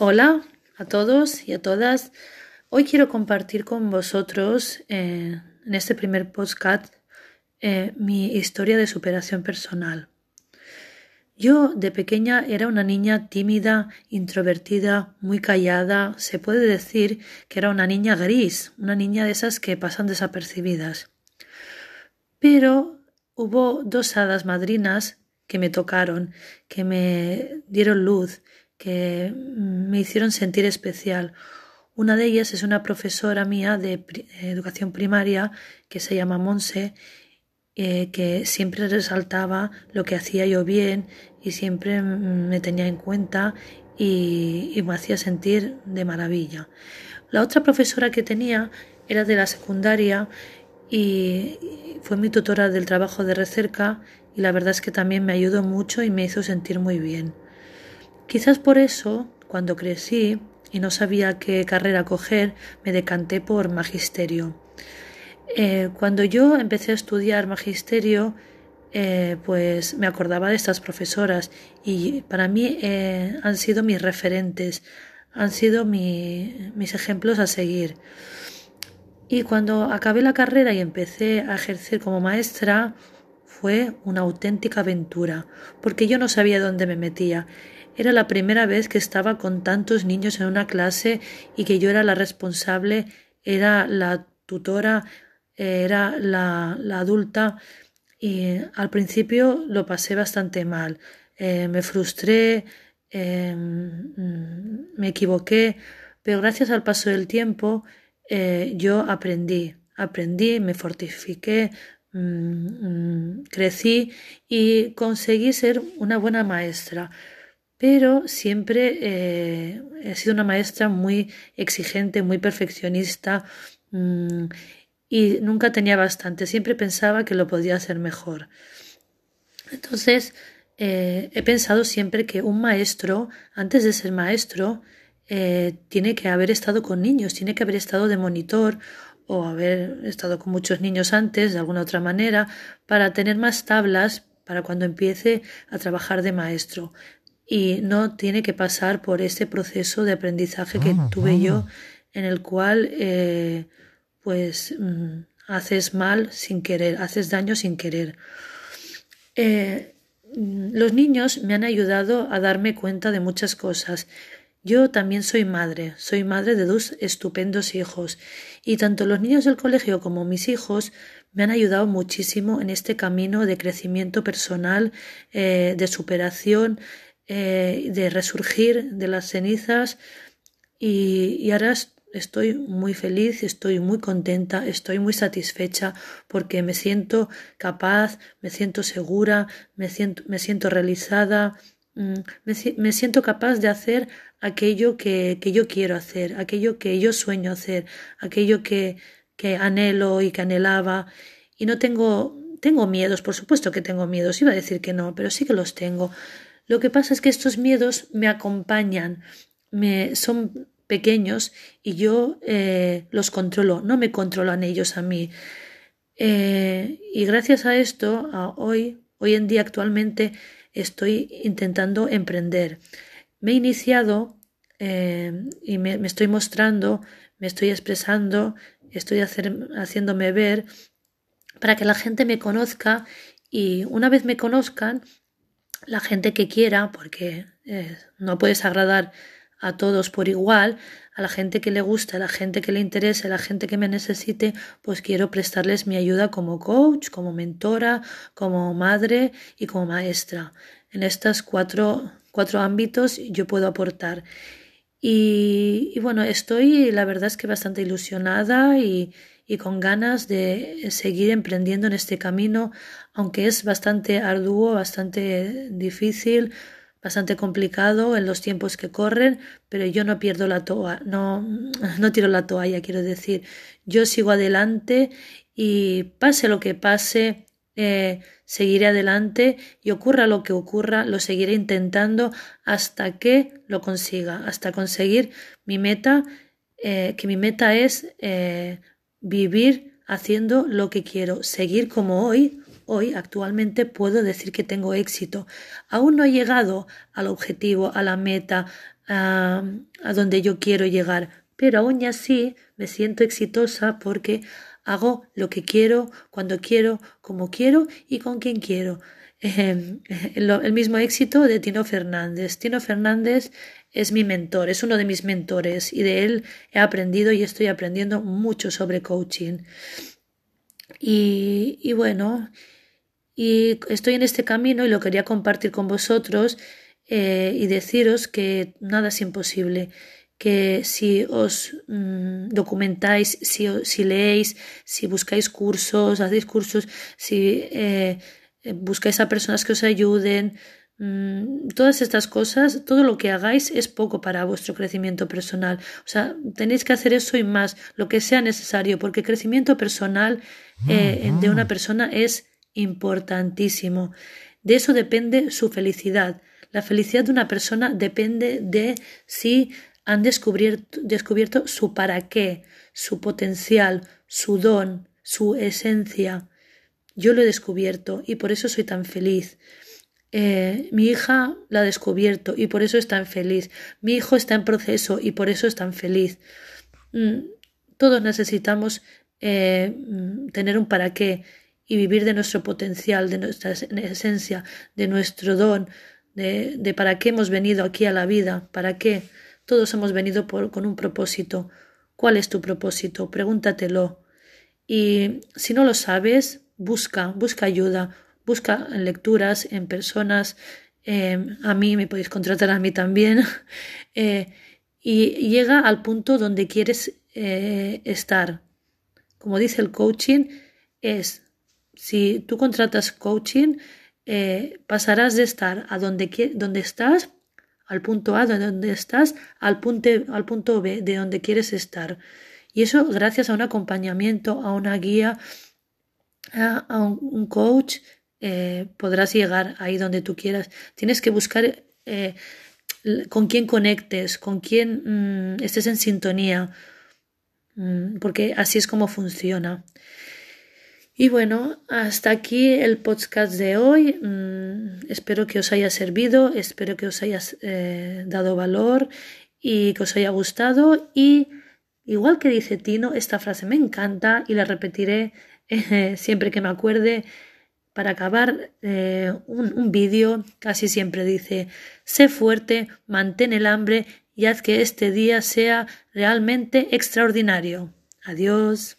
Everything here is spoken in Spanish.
Hola a todos y a todas. Hoy quiero compartir con vosotros eh, en este primer podcast eh, mi historia de superación personal. Yo de pequeña era una niña tímida, introvertida, muy callada. Se puede decir que era una niña gris, una niña de esas que pasan desapercibidas. Pero hubo dos hadas madrinas que me tocaron, que me dieron luz, que me hicieron sentir especial. Una de ellas es una profesora mía de educación primaria que se llama Monse, eh, que siempre resaltaba lo que hacía yo bien y siempre me tenía en cuenta y, y me hacía sentir de maravilla. La otra profesora que tenía era de la secundaria y fue mi tutora del trabajo de recerca y la verdad es que también me ayudó mucho y me hizo sentir muy bien. Quizás por eso, cuando crecí y no sabía qué carrera coger, me decanté por magisterio. Eh, cuando yo empecé a estudiar magisterio, eh, pues me acordaba de estas profesoras y para mí eh, han sido mis referentes, han sido mis ejemplos a seguir. Y cuando acabé la carrera y empecé a ejercer como maestra, fue una auténtica aventura, porque yo no sabía dónde me metía. Era la primera vez que estaba con tantos niños en una clase y que yo era la responsable, era la tutora, era la, adulta y al principio lo pasé bastante mal. Eh, me frustré, eh, mm, me equivoqué, pero gracias al paso del tiempo eh, yo aprendí, aprendí, me fortifiqué, mm, mm, crecí y conseguí ser una buena maestra pero siempre eh, he sido una maestra muy exigente, muy perfeccionista mm, y nunca tenía bastante, siempre pensaba que lo podía hacer mejor. Entonces, eh, he pensado siempre que un maestro, antes de ser maestro, eh, tiene que haber estado con niños, tiene que haber estado de monitor o haber estado con muchos niños antes, de alguna otra manera, para tener más tablas para cuando empiece a trabajar de maestro y no tiene que pasar por ese proceso de aprendizaje que ah, tuve yo en el cual eh, pues mm, haces mal sin querer, haces daño sin querer. Eh, los niños me han ayudado a darme cuenta de muchas cosas. Yo también soy madre, soy madre de dos estupendos hijos. Y tanto los niños del colegio como mis hijos me han ayudado muchísimo en este camino de crecimiento personal, eh, de superación, eh, de resurgir de las cenizas. Y, ahora estoy muy feliz, estoy muy contenta, estoy muy satisfecha porque me siento capaz, me siento segura, me siento, me siento realizada, mm, me, siento capaz de hacer aquello que, que, yo quiero hacer, aquello que yo sueño hacer, aquello que, que anhelo y que anhelaba y no tengo tengo miedos, por supuesto que tengo miedos, iba a decir que no, pero sí que los tengo. Lo que pasa es que estos miedos me acompañan, me, son pequeños y yo eh, los controlo, no me controlan ellos a mí. Eh, y gracias a esto, hoy, hoy en día actualmente, estoy intentando emprender. Me he iniciado eh, y me, estoy mostrando, me estoy expresando, estoy haciéndome ver para que la gente me conozca y una vez me conozcan, la gente que quiera, porque eh, no puedes agradar a todos por igual, a la gente que le gusta, a la gente que le interese, a la gente que me necesite, pues quiero prestarles mi ayuda como coach, como mentora, como madre y como maestra. En estos cuatro, cuatro ámbitos yo puedo aportar. Y, y bueno, estoy la verdad es que bastante ilusionada y, y con ganas de seguir emprendiendo en este camino, aunque es bastante arduo, bastante difícil, bastante complicado en los tiempos que corren, pero yo no pierdo la toalla, no, no tiro la toalla, quiero decir, yo sigo adelante y pase lo que pase, eh, seguiré adelante y ocurra lo que ocurra, lo seguiré intentando hasta que lo consiga, hasta conseguir mi meta, eh, que mi meta es eh, vivir haciendo lo que quiero, seguir como hoy, hoy actualmente puedo decir que tengo éxito. Aún no he llegado al objetivo, a la meta, a, donde yo quiero llegar, pero aún así me siento exitosa porque hago lo que quiero, cuando quiero, como quiero y con quien quiero. el mismo éxito de Tino Fernández. Tino Fernández es mi mentor, es uno de mis mentores y de él he aprendido y estoy aprendiendo mucho sobre coaching. Y bueno, y estoy en este camino y lo quería compartir con vosotros eh, y deciros que nada es imposible que si os mm, documentáis, si, si, leéis, si buscáis cursos, hacéis cursos, si eh, buscáis a personas que os ayuden, mm, todas estas cosas, todo lo que hagáis es poco para vuestro crecimiento personal. O sea, tenéis que hacer eso y más, lo que sea necesario, porque el crecimiento personal eh, de una persona es importantísimo. De eso depende su felicidad. La felicidad de una persona depende de si han descubierto, su para qué, su potencial, su don, su esencia. Yo lo he descubierto y por eso soy tan feliz. Eh, mi hija la ha descubierto y por eso es tan feliz. Mi hijo está en proceso y por eso es tan feliz. Mm, todos necesitamos eh, mm, tener un para qué y vivir de nuestro potencial, de nuestra esencia, de nuestro don, de, para qué hemos venido aquí a la vida, para qué. Todos hemos venido por, con un propósito. ¿Cuál es tu propósito? Pregúntatelo. Y si no lo sabes, busca, busca ayuda, busca en lecturas, en personas. Em, a mí me podéis contratar a mí también. Eh, y llega al punto donde quieres eh, estar. Como dice el coaching, es si tú contratas coaching, eh, pasarás de estar a donde, donde estás al punto A de donde estás al punto, al punto B de donde quieres estar. Y eso gracias a un acompañamiento, a una guía, a, un, coach, eh, podrás llegar ahí donde tú quieras. Tienes que buscar eh, con quién conectes, con quién mm, estés en sintonía, mm, porque así es como funciona. Y bueno, hasta aquí el podcast de hoy. Mm, espero que os haya servido, espero que os haya eh, dado valor y que os haya gustado. Y igual que dice Tino, esta frase me encanta y la repetiré eh, siempre que me acuerde. Para acabar eh, un, un vídeo, casi siempre dice, sé fuerte, mantén el hambre y haz que este día sea realmente extraordinario. Adiós.